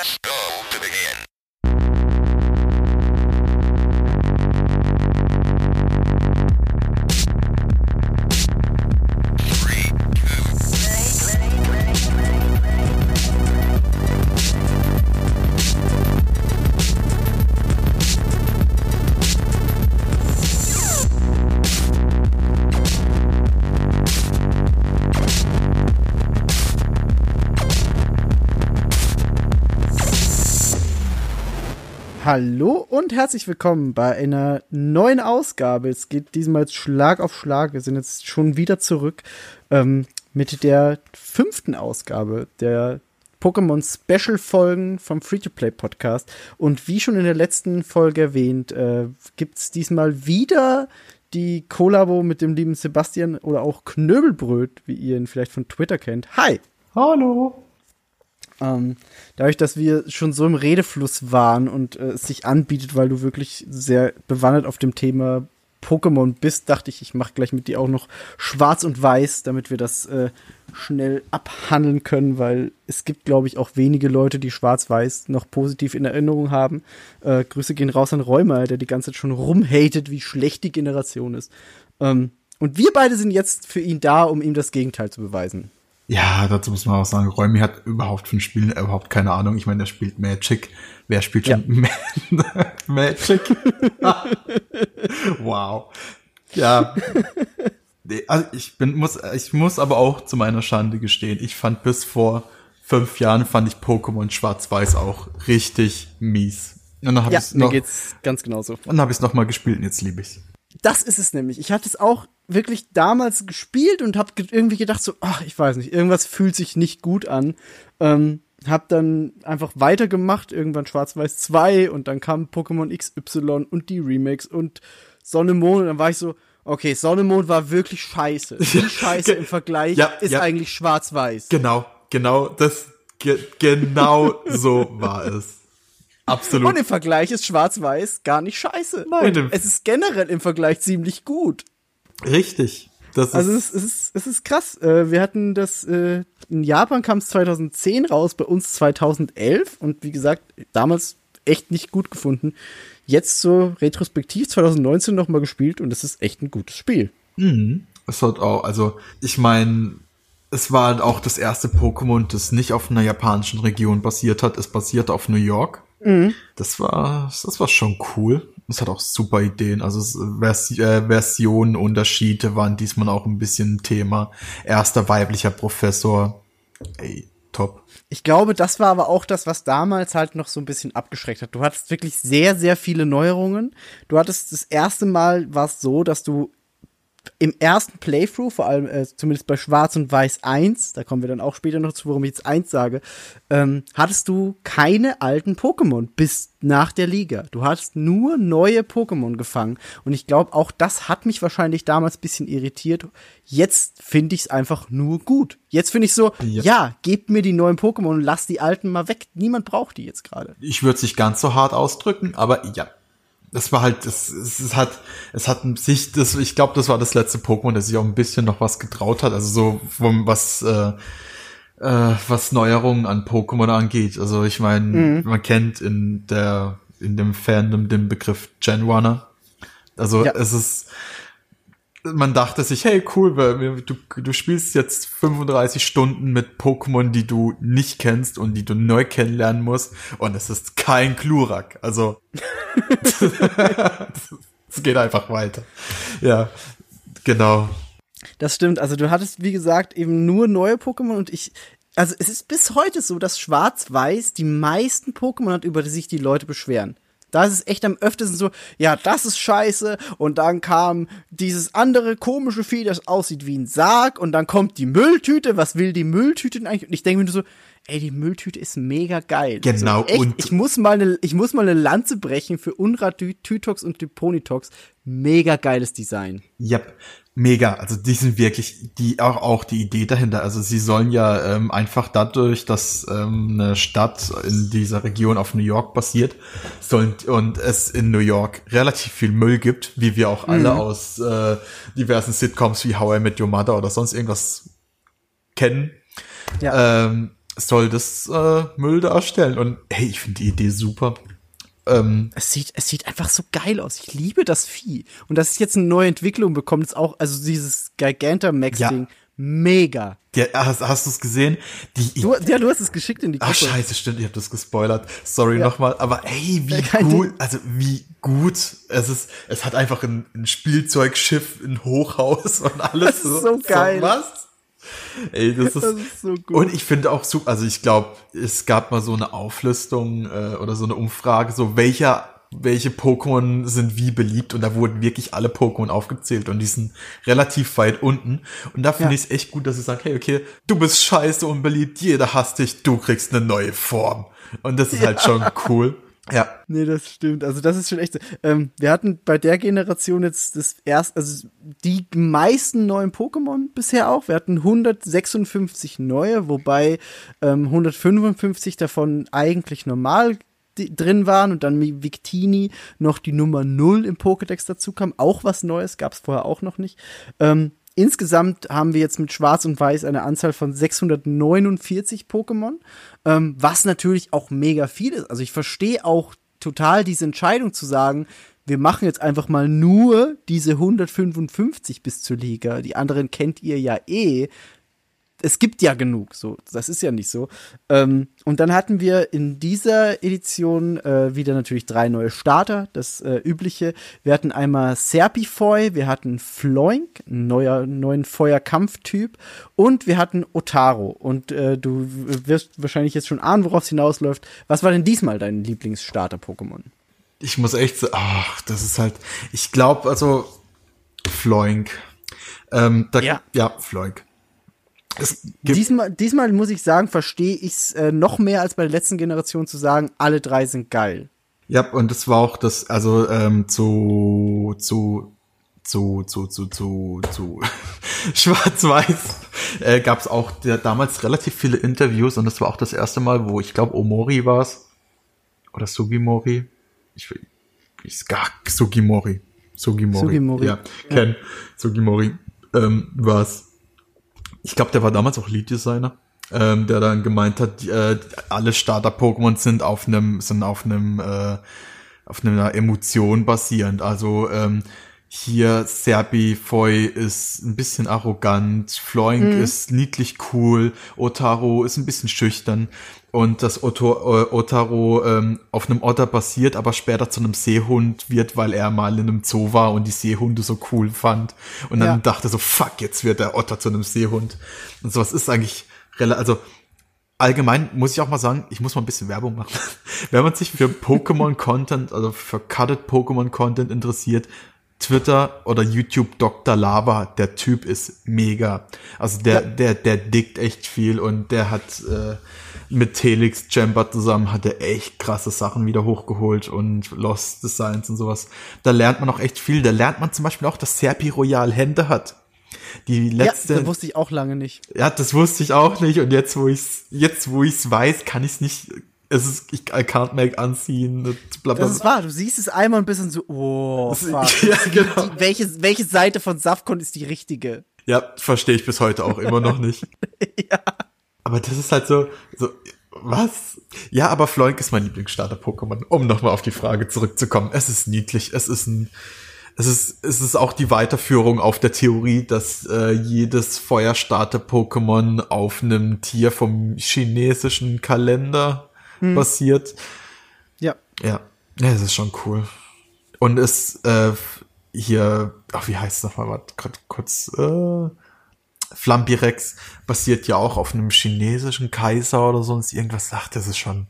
Press go to begin. Hallo und herzlich willkommen bei einer neuen Ausgabe. Es geht diesmal Schlag auf Schlag. Wir sind jetzt schon wieder zurück ähm, mit der fünften Ausgabe der Pokémon Special Folgen vom Free-to-Play Podcast. Und wie schon in der letzten Folge erwähnt, äh, gibt's diesmal wieder die Kollabo mit dem lieben Sebastian oder auch Knöbelbröt, wie ihr ihn vielleicht von Twitter kennt. Hi! Hallo. Ähm, dadurch, dass wir schon so im Redefluss waren und äh, es sich anbietet, weil du wirklich sehr bewandert auf dem Thema Pokémon bist, dachte ich, ich mache gleich mit dir auch noch Schwarz und Weiß, damit wir das äh, schnell abhandeln können, weil es gibt, glaube ich, auch wenige Leute, die Schwarz-Weiß noch positiv in Erinnerung haben. Äh, Grüße gehen raus an Räumer, der die ganze Zeit schon rumhatet, wie schlecht die Generation ist. Ähm, und wir beide sind jetzt für ihn da, um ihm das Gegenteil zu beweisen. Ja, dazu muss man auch sagen, Räumi hat überhaupt von Spielen überhaupt keine Ahnung. Ich meine, der spielt Magic. Wer spielt schon Ma- Magic? wow. Ja. Also ich bin, muss, ich muss aber auch zu meiner Schande gestehen, ich fand bis vor fünf Jahren fand ich Pokémon Schwarz-Weiß auch richtig mies. Und dann habe Ja, ich mir noch, geht's ganz genauso. und dann habe ich es noch mal gespielt und jetzt liebe ich's. das ist es nämlich. Ich hatte es auch wirklich damals gespielt und habe ge irgendwie gedacht so, ach, ich weiß nicht, irgendwas fühlt sich nicht gut an. Ähm, hab dann einfach weitergemacht, irgendwann Schwarz-Weiß 2 und dann kam Pokémon XY und die Remakes und Sonne Mond und dann war ich so, okay, Sonne Mond war wirklich scheiße. Wie scheiße im Vergleich Ja, ist ja. eigentlich Schwarz-Weiß. Genau, genau, das, ge, genau so war es. Absolut. Und im Vergleich ist Schwarz-Weiß gar nicht scheiße. Nein, und es ist generell im Vergleich ziemlich gut. Richtig. Das Also ist, es, ist, es ist krass. Äh, wir hatten das, äh, in Japan kam es 2010 raus, bei uns 2011 und wie gesagt, damals echt nicht gut gefunden. Jetzt so retrospektiv 2019 nochmal gespielt und es ist echt ein gutes Spiel. es hat auch, also ich meine, es war halt auch das erste Pokémon, das nicht auf einer japanischen Region basiert hat. Es basierte auf New York. Das war, das war schon cool. Es hat auch super Ideen. Also Vers äh, Versionen, Unterschiede waren diesmal auch ein bisschen Thema. Erster weiblicher Professor. Ey, top. Ich glaube, das war aber auch das, was damals halt noch so ein bisschen abgeschreckt hat. Du hattest wirklich sehr, sehr viele Neuerungen. Du hattest das erste Mal war es so, dass du im ersten Playthrough, vor allem äh, zumindest bei Schwarz und Weiß 1, da kommen wir dann auch später noch zu, warum ich jetzt 1 sage, ähm, hattest du keine alten Pokémon bis nach der Liga. Du hattest nur neue Pokémon gefangen. Und ich glaube, auch das hat mich wahrscheinlich damals bisschen irritiert. Jetzt finde ich es einfach nur gut. Jetzt finde ich so, Ja. ja. gebt mir die neuen Pokémon und lasst die alten mal weg. Niemand braucht die jetzt gerade. ich würde es nicht ganz so hart ausdrücken, aber ja. Das war halt, es, es, hat, es hat sich, das, ich glaube, das war das letzte Pokémon, das sich auch ein bisschen noch was getraut hat, also so vom, was, äh, äh, was Neuerungen an Pokémon angeht. Also ich meine, man kennt in der, in dem Fandom den Begriff Gen Runner. Also Ja. es ist, man dachte sich, hey, cool, du, du spielst jetzt 35 Stunden mit Pokémon, die du nicht kennst und die du neu kennenlernen musst. Und es ist kein Glurak. Also, es geht einfach weiter. Ja, genau. Das stimmt. Also du hattest, wie gesagt, eben nur neue Pokémon und ich. Also es ist bis heute so, dass Schwarz-Weiß die meisten Pokémon hat, über die sich die Leute beschweren. Da ist es echt am öftesten so, ja, das ist scheiße. Und dann kam dieses andere komische Vieh, das aussieht wie ein Sarg. Und dann kommt die Mülltüte. Was will die Mülltüte denn eigentlich? Und ich denke mir nur so, ey, die Mülltüte ist mega geil. Genau, Also echt, und- ich muss mal eine, ich muss mal eine Lanze brechen für Unrat, Tytox und Typonitox. Mega geiles Design. Yep, mega. Also die sind wirklich, die auch, auch die Idee dahinter. Also sie sollen ja ähm, einfach dadurch, dass ähm, eine Stadt in dieser Region auf New York basiert, sollen und es in New York relativ viel Müll gibt, wie wir auch alle aus äh, diversen Sitcoms wie How I Met Your Mother oder sonst irgendwas kennen. Ja. Ähm, soll das äh, Müll darstellen. Und hey, ich finde die Idee super. Ähm, Es sieht, es sieht einfach so geil aus. Ich liebe das Vieh. Und dass es jetzt eine neue Entwicklung bekommt, ist auch, also dieses Gigantamax-Ding, mega. ja, hast hast du es gesehen? Die Du, ja, du hast es geschickt in die Ach Gruppe. scheiße, stimmt, ich habe das gespoilert. Sorry Ja. nochmal, aber ey, wie gut, also wie gut. Es ist, es hat einfach ein, ein Spielzeugschiff, ein Hochhaus und alles. Das ist so geil. was? Ey, das ist, Das ist so gut. Und ich finde auch super, also ich glaube, es gab mal so eine Auflistung äh, oder so eine Umfrage, so welcher welche Pokémon sind wie beliebt und da wurden wirklich alle Pokémon aufgezählt und die sind relativ weit unten und da finde Ja. ich es echt gut, dass sie sagen, hey, okay, du bist scheiße und beliebt, jeder hasst dich, du kriegst eine neue Form und das ist halt schon cool. Ja, Nee, das stimmt. Also das ist schon echt. Ähm, wir hatten bei der Generation jetzt das erst, also die meisten neuen Pokémon bisher auch. Wir hatten 156 neue, wobei ähm, 155 davon eigentlich normal drin waren und dann mit Victini noch die Nummer 0 im Pokédex dazu kam. Auch was Neues, gab es vorher auch noch nicht. Ähm, insgesamt haben wir jetzt mit Schwarz und Weiß eine Anzahl von 649 Pokémon, ähm, was natürlich auch mega viel ist. Also ich verstehe auch total diese Entscheidung zu sagen, wir machen jetzt einfach mal nur diese 155 bis zur Liga. Die anderen kennt ihr ja eh es gibt ja genug, so, das ist ja nicht so. Ähm, und dann hatten wir in dieser Edition äh, wieder natürlich drei neue Starter, das äh, übliche. Wir hatten einmal Serpifoy, wir hatten Floink, einen neuer, neuen Feuerkampftyp und wir hatten Otaro. Und äh, du wirst wahrscheinlich jetzt schon ahnen, worauf es hinausläuft. Was war denn diesmal dein Lieblingsstarter-Pokémon? ich muss echt sagen, ach, das ist halt, ich glaube, also Floink. Ähm, da, Ja. ja, Floink. Diesmal, diesmal muss ich sagen, verstehe ich es äh, noch mehr als bei der letzten Generation zu sagen, alle drei sind geil. Ja, und das war auch das, also ähm, zu, zu, zu, zu, zu, zu, zu Schwarz-Weiß äh, gab es auch der, damals relativ viele Interviews und das war auch das erste Mal, wo ich glaube Omori war es. Oder Sugimori. Ich will, ich gar Sugimori. Sugimori. Sugimori. Ja, Ken Sugimori ähm, war es. Ich glaube, der war damals auch Lead-Designer, ähm, der dann gemeint hat, äh, alle Starter-Pokémon sind auf einem, sind auf einem, äh, auf einer Emotion basierend. Also ähm, hier Serpifoy ist ein bisschen arrogant, Floink ist niedlich cool, Otaro ist ein bisschen schüchtern und das Otto, äh, Otaro ähm, auf einem Otter basiert, aber später zu einem Seehund wird, weil er mal in einem Zoo war und die Seehunde so cool fand und dann Ja. dachte so, fuck, jetzt wird der Otter zu einem Seehund. Und sowas ist eigentlich relativ, also allgemein muss ich auch mal sagen, ich muss mal ein bisschen Werbung machen. Wenn man sich für Pokémon-Content, also für Cutted Pokémon-Content interessiert, Twitter oder YouTube Dr. Lava, der Typ ist mega. Also der, der, der dickt echt viel und der hat äh, mit Telix Chamber zusammen hat er echt krasse Sachen wieder hochgeholt und Lost Designs und sowas. Da lernt man auch echt viel. Da lernt man zum Beispiel auch, dass Serpi Royal Hände hat. Die letzte, ja, das wusste ich auch lange nicht. ja, das wusste ich auch nicht und jetzt, wo ich's, jetzt, wo ich's weiß, kann ich's nicht, es ist, ich I can't make anziehen, bla, bla, Das ist wahr. Du siehst es einmal und bist dann so, oh, fuck. ja, genau. Die, welche, welche Seite von Safcon ist die richtige? Ja, verstehe ich bis heute auch immer noch nicht. ja. Aber das ist halt so, so, was? Ja, aber Floink ist mein Lieblingsstarter-Pokémon, um nochmal auf die Frage zurückzukommen. Es ist niedlich, es ist ein, es ist, es ist auch die Weiterführung auf der Theorie, dass äh, jedes Feuerstarter-Pokémon auf einem Tier vom chinesischen Kalender basiert. Ja. Ja, ja, das ist schon cool. Und es äh, hier, ach, wie heißt es nochmal, warte, kurz, äh, Flampirex basiert ja auch auf einem chinesischen Kaiser oder sonst irgendwas sagt, das ist schon,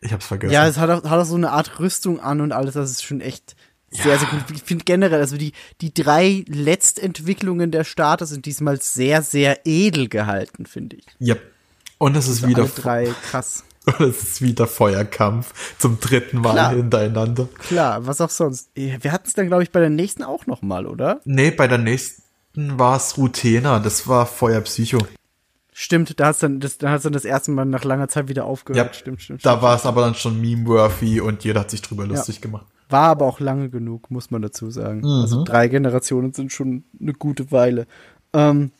ich hab's vergessen. Ja, es hat auch, hat auch so eine Art Rüstung an und alles, das ist schon echt sehr, sehr gut. Ich finde generell, also die, die drei Letztentwicklungen der Starter sind diesmal sehr, sehr edel gehalten, finde ich. ja. Und es ist wieder, Alle drei krass. es ist wieder Feuerkampf zum dritten Mal Klar. hintereinander. Klar, was auch sonst. Wir hatten es dann, glaube ich, bei der nächsten auch noch mal, oder? Nee, bei der nächsten war es Rutena, das war Feuerpsycho. Stimmt, da hat's dann, das, da hat's dann das erste Mal nach langer Zeit wieder aufgehört. Ja, stimmt, stimmt, Da war es aber dann schon meme-worthy und jeder hat sich drüber lustig gemacht. War aber auch lange genug, muss man dazu sagen. Also drei Generationen sind schon eine gute Weile. Ähm,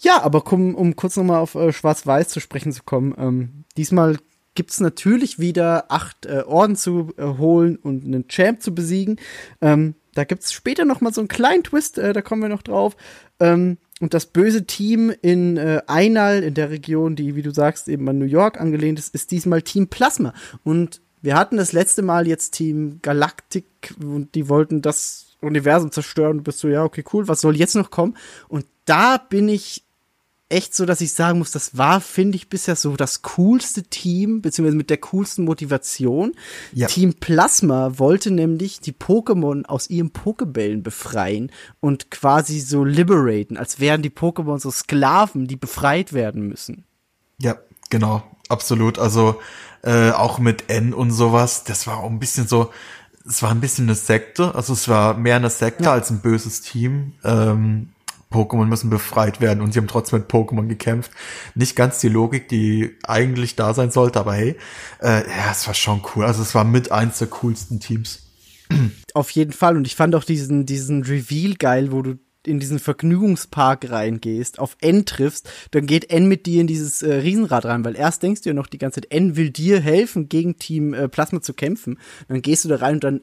Ja, aber um, um kurz nochmal auf äh, Schwarz-Weiß zu sprechen zu kommen, ähm, diesmal gibt's natürlich wieder acht äh, Orden zu äh, holen und einen Champ zu besiegen. Ähm, da gibt's später nochmal so einen kleinen Twist, äh, da kommen wir noch drauf. Ähm, und das böse Team in äh, Einal, in der Region, die, wie du sagst, eben an New York angelehnt ist, ist diesmal Team Plasma. Und wir hatten das letzte Mal jetzt Team Galactic und die wollten das Universum zerstören. Du bist so, ja, okay, cool, was soll jetzt noch kommen? Und da bin ich echt so, dass ich sagen muss, das war, finde ich, bisher so das coolste Team, beziehungsweise mit der coolsten Motivation. Ja. Team Plasma wollte nämlich die Pokémon aus ihren Pokebällen befreien und quasi so liberaten, als wären die Pokémon so Sklaven, die befreit werden müssen. Ja, genau, absolut. Also äh, auch mit N und sowas, das war auch ein bisschen so, es war ein bisschen eine Sekte, also es war mehr eine Sekte Ja. als ein böses Team. Ähm, Pokémon müssen befreit werden und sie haben trotzdem mit Pokémon gekämpft. Nicht ganz die Logik, die eigentlich da sein sollte, aber hey, äh, ja, es war schon cool. Also es war mit eins der coolsten Teams. Auf jeden Fall. Und ich fand auch diesen, diesen Reveal geil, wo du in diesen Vergnügungspark reingehst, auf N triffst, dann geht N mit dir in dieses äh, Riesenrad rein, weil erst denkst du ja noch die ganze Zeit, N will dir helfen, gegen Team äh, Plasma zu kämpfen. Dann gehst du da rein und dann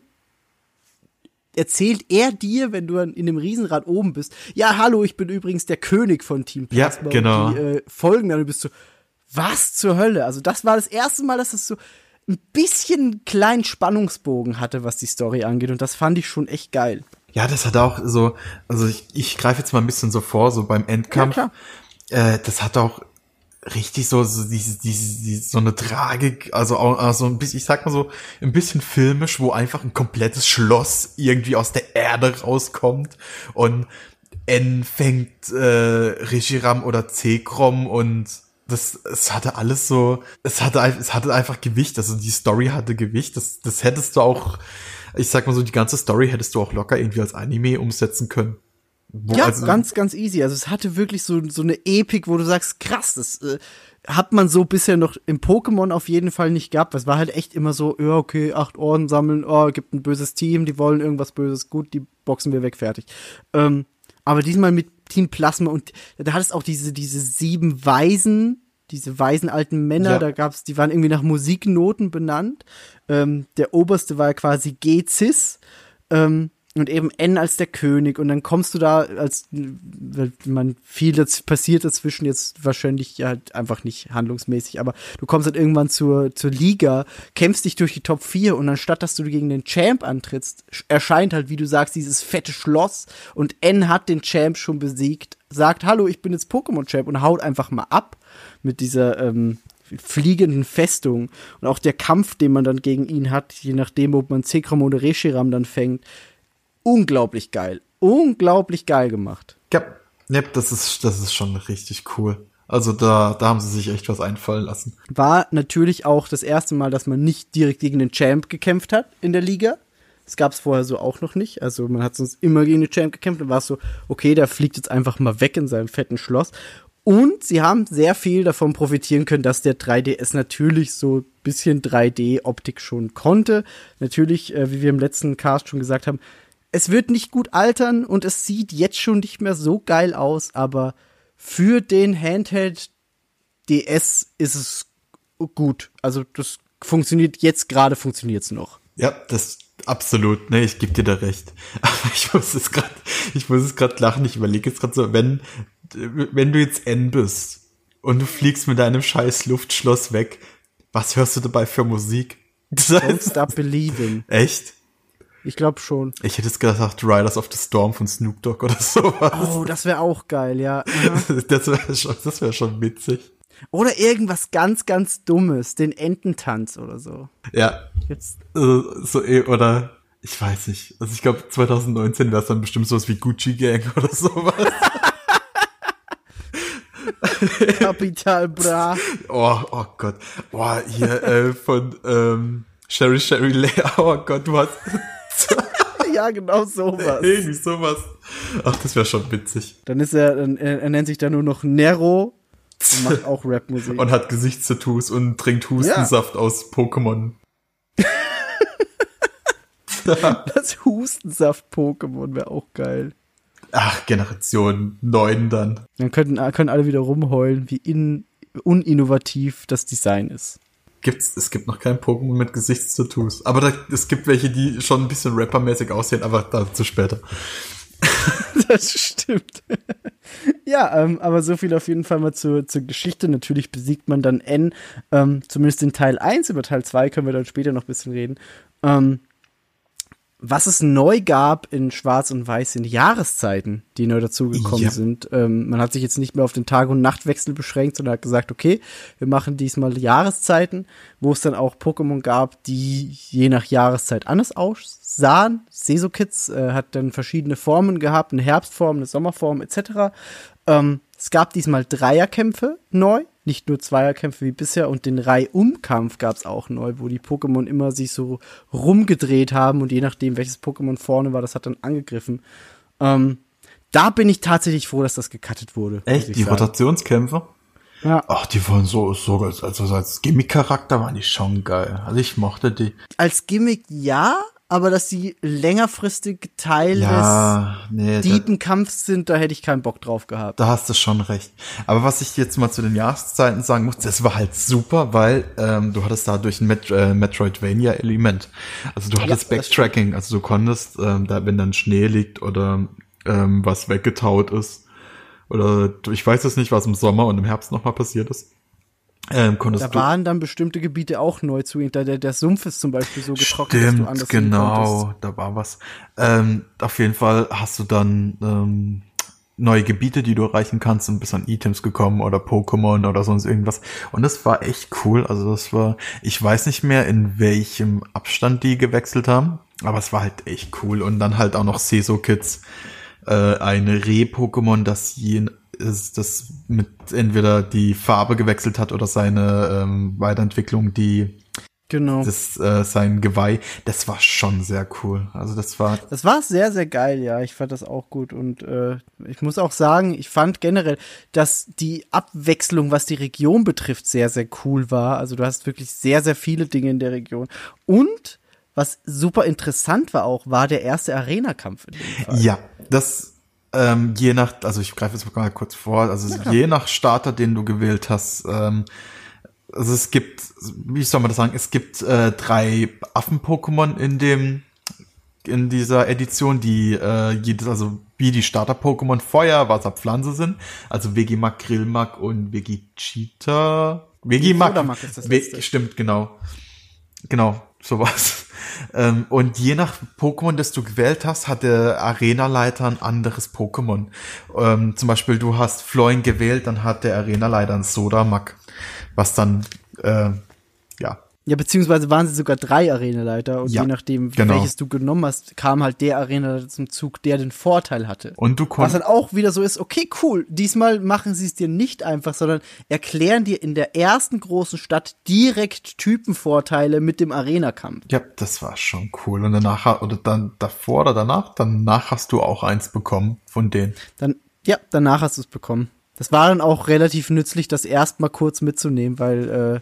erzählt er dir, wenn du in dem Riesenrad oben bist, ja, hallo, ich bin übrigens der König von Team Ja, Plasma. genau. Und die äh, folgen dann du bist so, was zur Hölle? Also das war das erste Mal, dass das so ein bisschen kleinen Spannungsbogen hatte, was die Story angeht. Und das fand ich schon echt geil. Ja, das hat auch so, also ich, ich greife jetzt mal ein bisschen so vor, so beim Endkampf. Ja, äh, das hat auch richtig so, so diese, diese, diese, so eine Tragik, also auch also ein bisschen, ich sag mal so, ein bisschen filmisch, wo einfach ein komplettes Schloss irgendwie aus der Erde rauskommt und N fängt äh, Reshiram oder Zekrom und das, es hatte alles so, es hatte, es hatte einfach Gewicht, also die Story hatte Gewicht, das, das hättest du auch, ich sag mal so, die ganze Story hättest du auch locker irgendwie als Anime umsetzen können. Wo, Ja, also- ganz, ganz easy. Also es hatte wirklich so, so eine Epik, wo du sagst, krass, das äh, hat man so bisher noch im Pokémon auf jeden Fall nicht gehabt. Es war halt echt immer so, ja, okay, acht Orden sammeln, oh, gibt ein böses Team, die wollen irgendwas Böses, gut, die boxen wir weg, fertig. Ähm, aber diesmal mit Team Plasma und da hattest auch diese, diese sieben Weisen, diese weisen alten Männer, Ja. da gab's, die waren irgendwie nach Musiknoten benannt. Ähm, der oberste war quasi G-Cis. Ähm, und eben N als der König. Und dann kommst du da als man viel das passiert dazwischen jetzt wahrscheinlich halt einfach nicht handlungsmäßig, aber du kommst halt irgendwann zur zur Liga, kämpfst dich durch die Top 4 und anstatt dass du gegen den Champ antrittst, sch- erscheint halt, wie du sagst, dieses fette Schloss und N hat den Champ schon besiegt, sagt hallo, ich bin jetzt Pokémon Champ und haut einfach mal ab mit dieser ähm, fliegenden Festung. Und auch der Kampf, den man dann gegen ihn hat, je nachdem, ob man Zekrom oder Reshiram dann fängt, unglaublich geil. Unglaublich geil gemacht. Ja, ja das ist, das ist schon richtig cool. Also da, da haben sie sich echt was einfallen lassen. War natürlich auch das erste Mal, dass man nicht direkt gegen den Champ gekämpft hat in der Liga. Das gab es vorher so auch noch nicht. Also man hat sonst immer gegen den Champ gekämpft und war es so, okay, der fliegt jetzt einfach mal weg in seinem fetten Schloss. Und sie haben sehr viel davon profitieren können, dass der 3DS natürlich so ein bisschen 3D-Optik schon konnte. Natürlich, äh, wie wir im letzten Cast schon gesagt haben, es wird nicht gut altern und es sieht jetzt schon nicht mehr so geil aus, aber für den Handheld DS ist es gut. Also das funktioniert jetzt gerade funktioniert's noch. Ja, das absolut, ne, ich geb dir da recht. Aber ich muss es gerade, ich muss es gerade lachen, ich überlege jetzt gerade so, wenn, wenn du jetzt N bist und du fliegst mit deinem scheiß Luftschloss weg, was hörst du dabei für Musik? Das Don't heißt, Stop Believing. echt? Ich glaube schon. Ich hätte jetzt gesagt Riders of the Storm von Snoop Dogg oder sowas. Oh, das wäre auch geil, ja. Das wäre schon, das wäre schon witzig. Oder irgendwas ganz, ganz Dummes, den Ententanz oder so. Ja, Jetzt, Also, so eh, oder ich weiß nicht. Also ich glaube 2019 wäre es dann bestimmt sowas wie Gucci Gang oder sowas. Kapital Bra. Oh, oh Gott. Boah, hier äh, von ähm, Sherry Sherry Lea. Oh Gott, hast ja, genau sowas. irgendwie sowas. Ach, das wäre schon witzig. Dann ist er, er, er nennt sich dann nur noch Nero und macht auch Rapmusik. Und hat Gesichtstattoos und trinkt Hustensaft aus Pokémon. Das Hustensaft-Pokémon wäre auch geil. Ach, Generation 9 dann. Dann könnten, können alle wieder rumheulen, wie in, uninnovativ das Design ist. Gibt's, es gibt noch kein Pokémon mit Gesichtstattoos. Aber da, es gibt welche, die schon ein bisschen rappermäßig aussehen, aber dazu später. Das stimmt. ja, ähm, aber so viel auf jeden Fall mal zur, zur Geschichte. Natürlich besiegt man dann N, ähm, zumindest in Teil 1. Über Teil 2 können wir dann später noch ein bisschen reden. Ähm, was es neu gab in Schwarz und Weiß sind Jahreszeiten, die neu dazugekommen Ja. sind. Ähm, man hat sich jetzt nicht mehr auf den Tag- und Nachtwechsel beschränkt, sondern hat gesagt, okay, wir machen diesmal Jahreszeiten, wo es dann auch Pokémon gab, die je nach Jahreszeit anders aussahen. Sesokids äh, hat dann verschiedene Formen gehabt, eine Herbstform, eine Sommerform etc. Ähm, es gab diesmal Dreierkämpfe neu, nicht nur Zweierkämpfe wie bisher und den Reihumkampf gab es auch neu, wo die Pokémon immer sich so rumgedreht haben und je nachdem, welches Pokémon vorne war, das hat dann angegriffen. Ähm, da bin ich tatsächlich froh, dass das gecuttet wurde. Echt? Die sagen. Rotationskämpfe? Ja. Ach, die waren so, so als, also als Gimmick-Charakter waren die schon geil. Also ich mochte die. Als Gimmick ja, aber dass die längerfristig Teil Ja, nee, des da, deepen Kampfs sind, da hätte ich keinen Bock drauf gehabt. da hast du schon recht. Aber was ich jetzt mal zu den Jahreszeiten sagen muss, das war halt super, weil ähm, du hattest dadurch ein Met äh, Metroidvania-Element. Also du hattest das Backtracking, also du konntest, ähm, da wenn dann Schnee liegt oder ähm, was weggetaut ist, oder ich weiß es nicht, was im Sommer und im Herbst nochmal passiert ist. Ähm, Da waren dann bestimmte Gebiete auch neu zu. Da der, der Sumpf ist zum Beispiel so getrocknet, dass du Stimmt, anders genau, da war was. Ähm, auf jeden Fall hast du dann ähm, neue Gebiete, die du erreichen kannst und bist an Items gekommen oder Pokémon oder sonst irgendwas. Und das war echt cool. Also das war, ich weiß nicht mehr, in welchem Abstand die gewechselt haben, aber es war halt echt cool. Und dann halt auch noch Seso Kids, äh, ein Reh-Pokémon, das je ist, das mit entweder die Farbe gewechselt hat oder seine ähm, Weiterentwicklung, die Genau. das äh, sein Geweih, das war schon sehr cool. Also das war Das war sehr, sehr geil, ja. Ich fand das auch gut. Und äh, ich muss auch sagen, ich fand generell, dass die Abwechslung, was die Region betrifft, sehr, sehr cool war. Also du hast wirklich sehr, sehr viele Dinge in der Region. Und was super interessant war auch, war der erste Arena-Kampf ja, das ähm, je nach, also ich greife jetzt mal kurz vor, also je nach Starter, den du gewählt hast, ähm, also es gibt, wie soll man das sagen, es gibt äh, drei Affen-Pokémon in dem in dieser Edition, die äh, jedes, also wie die Starter-Pokémon Feuer, Wasser, Pflanze sind. Also Vegimak, Grillmak und Vegeta. Vegimak. Sodamak ist das letzte. stimmt, genau. Genau, sowas. Ähm, und je nach Pokémon, das du gewählt hast, hat der Arenaleiter ein anderes Pokémon. Ähm, zum Beispiel, du hast Floin gewählt, dann hat der Arenaleiter ein Sodamak, was dann, äh, ja, Ja, beziehungsweise waren sie sogar drei Arenaleiter und Ja, je nachdem, genau. welches du genommen hast, kam halt der Arenaleiter zum Zug, der den Vorteil hatte. und du Was konntest, dann auch wieder so ist, okay, cool, diesmal machen sie es dir nicht einfach, sondern erklären dir in der ersten großen Stadt direkt Typenvorteile mit dem Arena-Kampf. ja, das war schon cool. Und danach, oder dann davor oder danach, danach hast du auch eins bekommen von denen. Dann, ja, danach hast du es bekommen. Das war dann auch relativ nützlich, das erstmal kurz mitzunehmen, weil äh,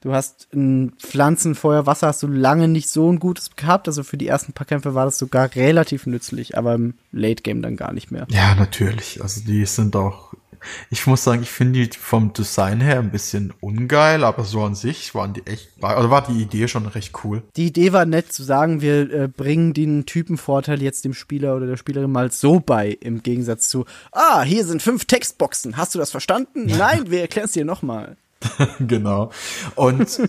du hast in Pflanzen, Feuer, Wasser hast du lange nicht so ein gutes gehabt. Also für die ersten paar Kämpfe war das sogar relativ nützlich, aber im Late Game dann gar nicht mehr. Ja, natürlich. Also die sind auch, ich muss sagen, ich finde die vom Design her ein bisschen ungeil, aber so an sich waren die echt, war, also war die Idee schon recht cool. Die Idee war nett zu sagen, wir äh, bringen den Typenvorteil jetzt dem Spieler oder der Spielerin mal so bei, im Gegensatz zu, ah, hier sind fünf Textboxen, hast du das verstanden? Nein, wir erklären es dir nochmal. genau. Und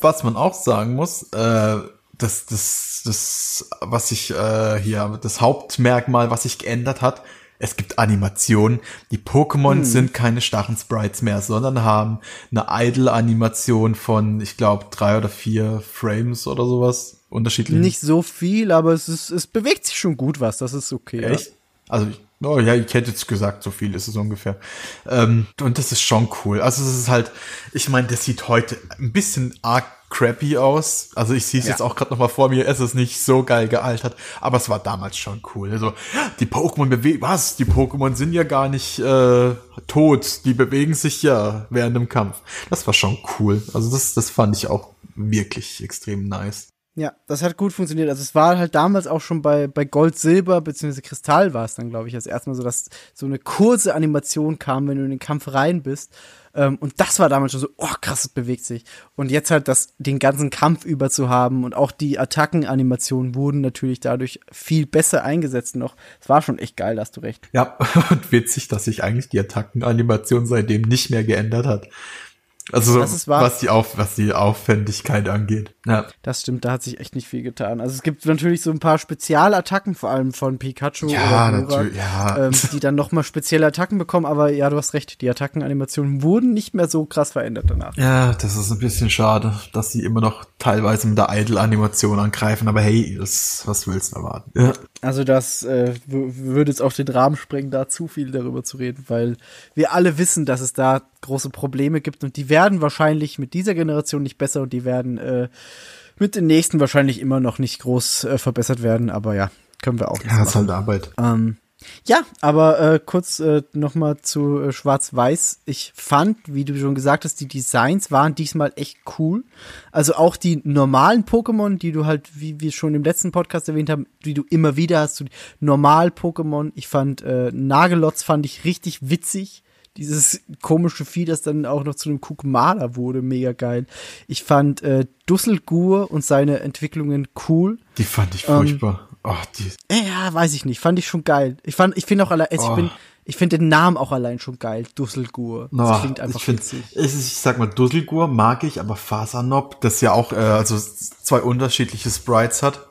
was man auch sagen muss, äh, das, das, das, was sich äh, hier, das Hauptmerkmal, was sich geändert hat, es gibt Animationen. Die Pokémon sind keine starren Sprites mehr, sondern haben eine Idle-Animation von, ich glaube, drei oder vier Frames oder sowas. Unterschiedlich. Nicht so viel, aber es ist, es bewegt sich schon gut was, das ist okay. ja. Echt? Also, ich, oh ja, ich hätte jetzt gesagt, so viel ist es ungefähr. Ähm, und das ist schon cool. Also, es ist halt, ich meine, das sieht heute ein bisschen arg crappy aus. Also, ich sehe es Ja. jetzt auch gerade noch mal vor mir. Es ist nicht so geil gealtert, aber es war damals schon cool. Also, die Pokémon bewegen, was? Die Pokémon sind ja gar nicht äh, tot. Die bewegen sich ja während dem Kampf. Das war schon cool. Also, das, das fand ich auch wirklich extrem nice. Ja, das hat gut funktioniert. Also es war halt damals auch schon bei, bei Gold, Silber beziehungsweise Kristall war es dann, glaube ich, als erstmal so, dass so eine kurze Animation kam, wenn du in den Kampf rein bist. Ähm, und das war damals schon so, oh krass, es bewegt sich. Und jetzt halt das, den ganzen Kampf über zu haben und auch die Attackenanimationen wurden natürlich dadurch viel besser eingesetzt noch. Es war schon echt geil, da hast du recht. Ja, und witzig, dass sich eigentlich die Attackenanimation seitdem nicht mehr geändert hat. Also so, was die auf, was die Aufwendigkeit angeht. Ja. Das stimmt, da hat sich echt nicht viel getan. Also es gibt natürlich so ein paar Spezialattacken, vor allem von Pikachu Ja, oder natürlich, ja. ähm, die dann nochmal spezielle Attacken bekommen. Aber ja, du hast recht, die Attackenanimationen wurden nicht mehr so krass verändert danach. Ja, das ist ein bisschen schade, dass sie immer noch teilweise mit der Idle-Animation angreifen, aber hey, das, was willst du erwarten? Ja. Also das äh, würde jetzt auf den Rahmen sprengen, da zu viel darüber zu reden, weil wir alle wissen, dass es da große Probleme gibt und die werden wahrscheinlich mit dieser Generation nicht besser und die werden äh, mit den nächsten wahrscheinlich immer noch nicht groß äh, verbessert werden. Aber ja, können wir auch Ja, ist halt Arbeit. Ähm, ja, aber äh, kurz äh, nochmal zu äh, Schwarz-Weiß. Ich fand, wie du schon gesagt hast, die Designs waren diesmal echt cool. Also auch die normalen Pokémon, die du halt, wie wir schon im letzten Podcast erwähnt haben, die du immer wieder hast, so die Normal-Pokémon. Ich fand äh, Nagelotz fand ich richtig witzig. Dieses komische Vieh, das dann auch noch zu einem Kukmala wurde, mega geil. Ich fand äh, Dusselgur und seine Entwicklungen cool. Die fand ich Ähm, furchtbar. Ach, die, Ja, weiß ich nicht. Fand ich schon geil. Ich fand, ich finde auch allein, also Oh. ich bin, ich finde den Namen auch allein schon geil. Dusselgur. Das Na, klingt einfach ich, find, witzig. ich, ich sag mal, Dusselgur mag ich, aber Fasanop, das ja auch äh, also zwei unterschiedliche Sprites hat,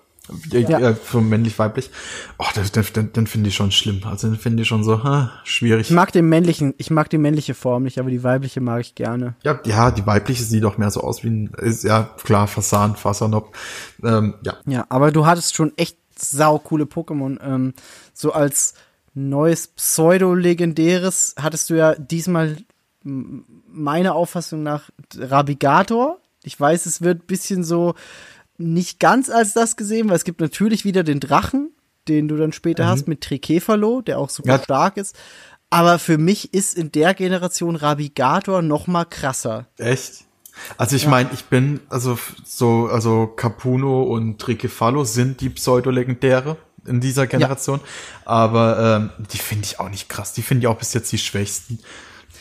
Ja. äh, für männlich-weiblich, oh, den, den, den, den finde ich schon schlimm. Also den finde ich schon so hm, schwierig. Ich mag den männlichen, ich mag die männliche Form nicht, aber die weibliche mag ich gerne. ja, ja, die weibliche sieht doch mehr so aus wie ein, ist ja klar, Fasan, Fasanop. Ähm, ja, Ja, aber du hattest schon echt sau coole Pokémon. Ähm, so als neues Pseudo-legendäres hattest du ja diesmal meiner Auffassung nach Rabigator. Ich weiß, es wird bisschen so nicht ganz als das gesehen, weil es gibt natürlich wieder den Drachen, den du dann später hast mit Trikefalo, der auch super Ja. stark ist. Aber für mich ist in der Generation Rabigator noch mal krasser. echt. Also ich meine, ich bin, also so, also Capuno und Trikefalo sind die Pseudo-Legendäre in dieser Generation, aber ähm, die finde ich auch nicht krass. Die finde ich auch bis jetzt die schwächsten.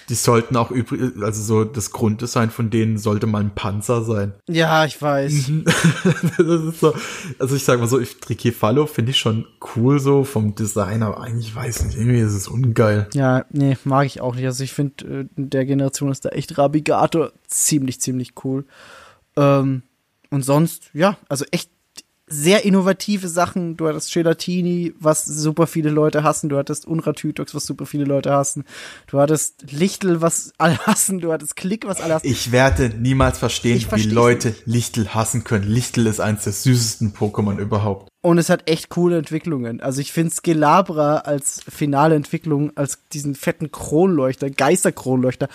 Die sollten auch übrig, also so das Grunddesign von denen sollte mal ein Panzer sein. Ja, ich weiß. ist so, also ich sag mal so, ich Trikefalo finde ich schon cool so vom Design, aber eigentlich weiß nicht, irgendwie ist es ungeil. Ja, nee, mag ich auch nicht. Also ich finde, äh, in der Generation ist da echt Rabigator ziemlich, ziemlich cool. Ähm, und sonst, ja, also echt sehr innovative Sachen. Du hattest Gelatini, was super viele Leute hassen. Du hattest Unratütox, was super viele Leute hassen. Du hattest Lichtel, was alle hassen. Du hattest Klick, was alle hassen. Ich werde niemals verstehen, wie Leute Lichtel hassen können. Lichtel ist eins der süßesten Pokémon überhaupt. Und es hat echt coole Entwicklungen. Also ich finde Skelabra als finale Entwicklung, als diesen fetten Kronleuchter, Geisterkronleuchter,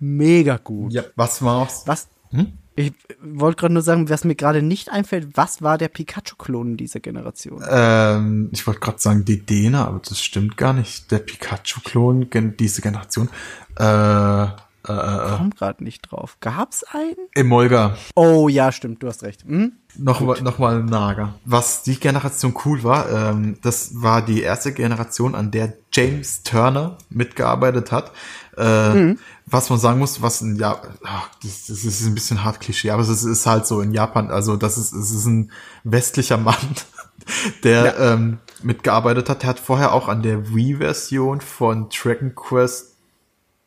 mega gut. Ja, was war's? Was? Hm? Ich wollte gerade nur sagen, was mir gerade nicht einfällt, was war der Pikachu-Klon in dieser Generation? Ähm, ich wollte gerade sagen Dedena, aber das stimmt gar nicht. Der Pikachu-Klon, diese Generation. Äh, äh, äh, Komm gerade nicht drauf. Gab's einen? Emolga. Oh ja, stimmt, du hast recht. Hm? Noch, noch mal Nager. Was die Generation cool war, ähm, das war die erste Generation, an der James Turner mitgearbeitet hat. Äh, Was man sagen muss, was in ja, ach, das, das ist ein bisschen hart Klischee, aber es ist, halt so in Japan, also das ist, es ist ein westlicher Mann, der ähm, mitgearbeitet hat. Der hat vorher auch an der Wii-Version von Dragon Quest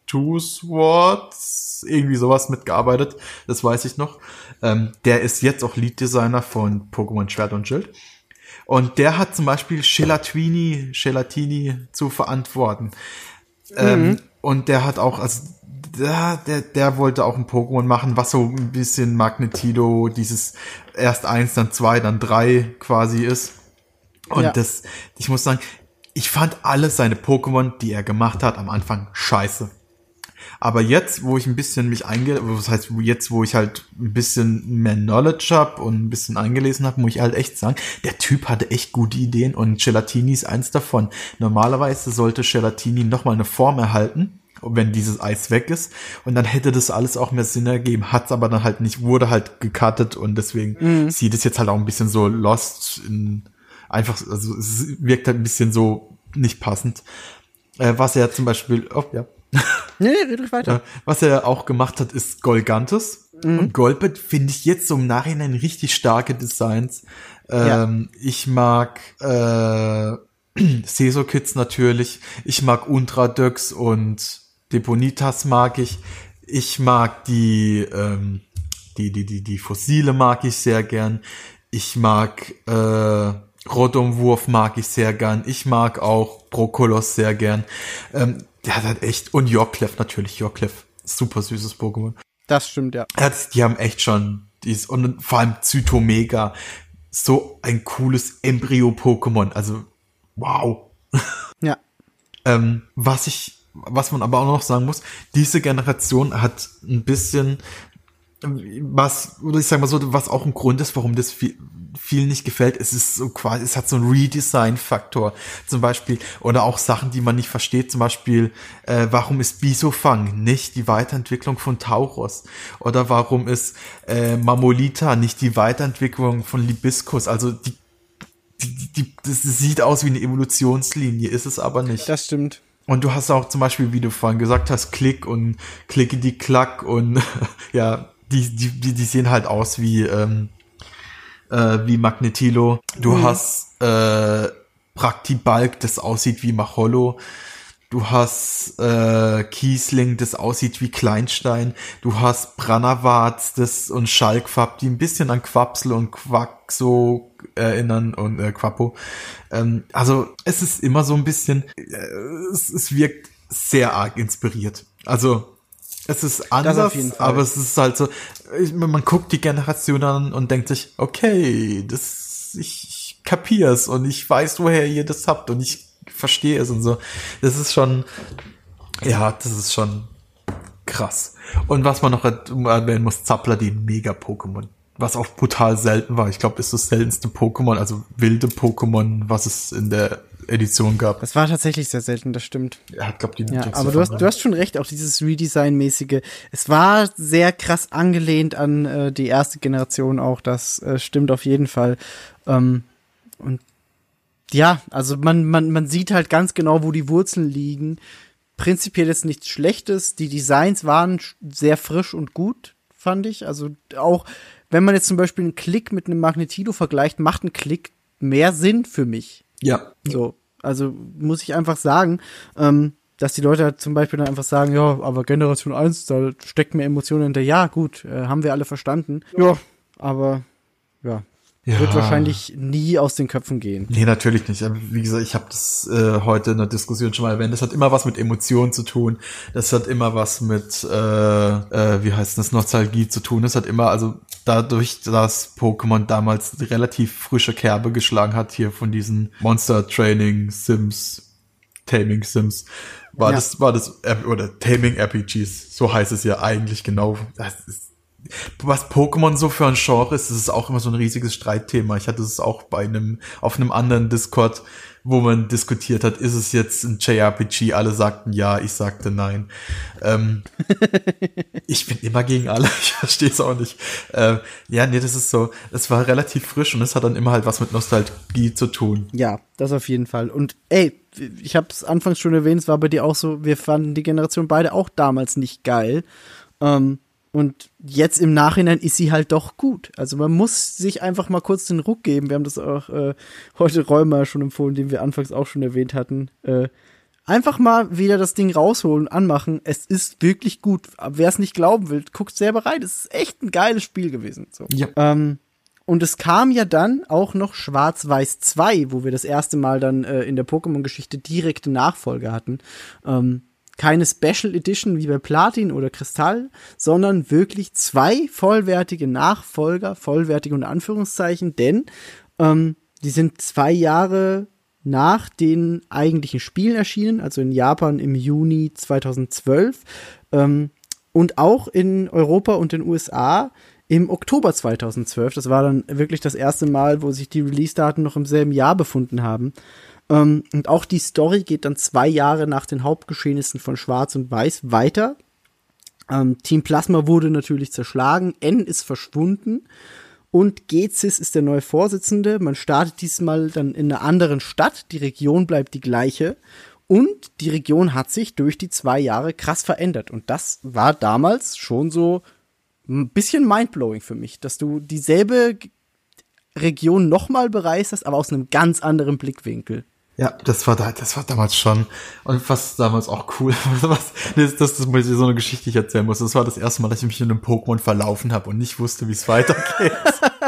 Two Swords, irgendwie sowas mitgearbeitet, das weiß ich noch. Ähm, der ist jetzt auch Lead-Designer von Pokémon Schwert und Schild. Und der hat zum Beispiel Gelatini, Gelatini zu verantworten. Ähm, und der hat auch, also der, der, der wollte auch ein Pokémon machen, was so ein bisschen Magnetido, dieses erst eins, dann zwei, dann drei quasi ist. Und Ja. das, ich muss sagen, ich fand alle seine Pokémon, die er gemacht hat, am Anfang scheiße. Aber jetzt, wo ich ein bisschen mich einge, was heißt jetzt, wo ich halt ein bisschen mehr Knowledge habe und ein bisschen eingelesen habe, muss ich halt echt sagen, der Typ hatte echt gute Ideen und Gelatini ist eins davon. Normalerweise sollte Gelatini nochmal eine Form erhalten, wenn dieses Eis weg ist. Und dann hätte das alles auch mehr Sinn ergeben, hat's aber dann halt nicht, wurde halt gecuttet und deswegen sieht es jetzt halt auch ein bisschen so lost in, einfach, also es wirkt halt ein bisschen so nicht passend. Äh, was er zum Beispiel, oh ja, Nee, red ruhig weiter. was er auch gemacht hat, ist Golgantus. Und Golbet finde ich jetzt so im Nachhinein richtig starke Designs. Ähm, Ich mag äh, Seso Kids natürlich. Ich mag Ultradux und Deponitas mag ich. Ich mag die, ähm, die, die, die, die Fossile mag ich sehr gern. Ich mag äh, Rotomwurf mag ich sehr gern. Ich mag auch Brokolos sehr gern. Ähm, der hat halt echt, und Yorkclef natürlich, Yorkclef. Super süßes Pokémon. Das stimmt, ja. Ja, das- die haben echt schon dies und vor allem Zytomega so ein cooles Embryo-Pokémon. Also wow. Ja. Ähm, was ich, was man aber auch noch sagen muss, diese Generation hat ein bisschen was, oder ich sag mal so, was auch ein Grund ist, warum das viel, viel nicht gefällt, es ist so quasi, es hat so einen Redesign-Faktor. Zum Beispiel, oder auch Sachen, die man nicht versteht, zum Beispiel, äh, warum ist Bisofang nicht die Weiterentwicklung von Tauros? Oder warum ist äh, Mamolita nicht die Weiterentwicklung von Libiscus? Also die, die, die, die, das sieht aus wie eine Evolutionslinie, ist es aber nicht. Das stimmt. Und du hast auch zum Beispiel, wie du vorhin gesagt hast, Klick und Klicke die Klack und ja, die, die, die, sehen halt aus wie, ähm, äh, wie Magnetilo. Du hast äh, Praktibalk, das aussieht wie Macholo. Du hast äh, Kiesling, das aussieht wie Kleinstein. Du hast Branawatz, das und Schalkfab, die ein bisschen an Quapsel und Quaxo erinnern und äh, Quapo. Ähm, also es ist immer so ein bisschen, äh, es, es wirkt sehr arg inspiriert. Also es ist anders, aber es ist halt so, man guckt die Generation an und denkt sich, okay, das, ich, ich kapier's und ich weiß, woher ihr das habt und ich verstehe es und so. Das ist schon, ja, das ist schon krass. Und was man noch erwähnen muss, Zappler, die Mega-Pokémon. Was auch brutal selten war. Ich glaube, ist das seltenste Pokémon, also wilde Pokémon, was es in der Edition gab. Das war tatsächlich sehr selten, das stimmt. Er hat, glaube die Ja, aber du hast, du hast schon recht, auch dieses Redesign-mäßige. Es war sehr krass angelehnt an äh, die erste Generation auch, das äh, stimmt auf jeden Fall. Ähm, und ja, also man, man, man sieht halt ganz genau, wo die Wurzeln liegen. Prinzipiell ist nichts Schlechtes. Die Designs waren sehr frisch und gut, fand ich. Also auch, wenn man jetzt zum Beispiel einen Klick mit einem Magnetido vergleicht, macht ein Klick mehr Sinn für mich. Ja, So, also muss ich einfach sagen, ähm, dass die Leute halt zum Beispiel dann einfach sagen, ja, aber Generation 1, da steckt mehr Emotionen hinter. Ja, gut, äh, haben wir alle verstanden. Ja, aber ja, Ja. wird wahrscheinlich nie aus den Köpfen gehen. Nee, natürlich nicht. Wie gesagt, ich habe das äh, heute in der Diskussion schon mal erwähnt. Das hat immer was mit Emotionen zu tun. Das hat immer was mit, äh, äh, wie heißt das, Nostalgie zu tun. Das hat immer, also dadurch, dass Pokémon damals relativ frische Kerbe geschlagen hat, hier von diesen Monster Training Sims, Taming Sims, war Ja. das, war das, oder Taming RPGs, so heißt es ja eigentlich genau. Das ist was Pokémon so für ein Genre ist, das ist auch immer so ein riesiges Streitthema. Ich hatte es auch bei einem, auf einem anderen Discord, wo man diskutiert hat, ist es jetzt ein JRPG? Alle sagten ja, ich sagte nein. Ähm, ich bin immer gegen alle, ich verstehe es auch nicht. Äh, ja, nee, das ist so, es war relativ frisch und es hat dann immer halt was mit Nostalgie zu tun. Ja, das auf jeden Fall. Und ey, ich habe es anfangs schon erwähnt, es war bei dir auch so, wir fanden die Generation beide auch damals nicht geil. Ähm, und jetzt im Nachhinein ist sie halt doch gut. Also man muss sich einfach mal kurz den Ruck geben. Wir haben das auch äh, heute Räumer schon empfohlen, den wir anfangs auch schon erwähnt hatten. Äh, einfach mal wieder das Ding rausholen, anmachen. Es ist wirklich gut. Wer es nicht glauben will, guckt selber rein. Es ist echt ein geiles Spiel gewesen. So. Ja. Ähm, und es kam ja dann auch noch Schwarz-Weiß 2, wo wir das erste Mal dann äh, in der Pokémon-Geschichte direkte Nachfolge hatten. Ähm, keine Special Edition wie bei Platin oder Kristall, sondern wirklich zwei vollwertige Nachfolger, vollwertige unter Anführungszeichen, denn ähm, die sind zwei Jahre nach den eigentlichen Spielen erschienen, also in Japan im Juni 2012 ähm, und auch in Europa und den USA im Oktober 2012. Das war dann wirklich das erste Mal, wo sich die Release-Daten noch im selben Jahr befunden haben. Ähm, und auch die Story geht dann zwei Jahre nach den Hauptgeschehnissen von Schwarz und Weiß weiter. Ähm, Team Plasma wurde natürlich zerschlagen, N ist verschwunden und Gezis ist der neue Vorsitzende. Man startet diesmal dann in einer anderen Stadt, die Region bleibt die gleiche und die Region hat sich durch die zwei Jahre krass verändert und das war damals schon so ein bisschen mindblowing für mich, dass du dieselbe Region nochmal bereist hast, aber aus einem ganz anderen Blickwinkel. Ja, das war da, das war damals schon. Und was damals auch cool, was, das, das, das muss ich so eine Geschichte, erzählen muss. Das war das erste Mal, dass ich mich in einem Pokémon verlaufen habe und nicht wusste, wie es weitergeht.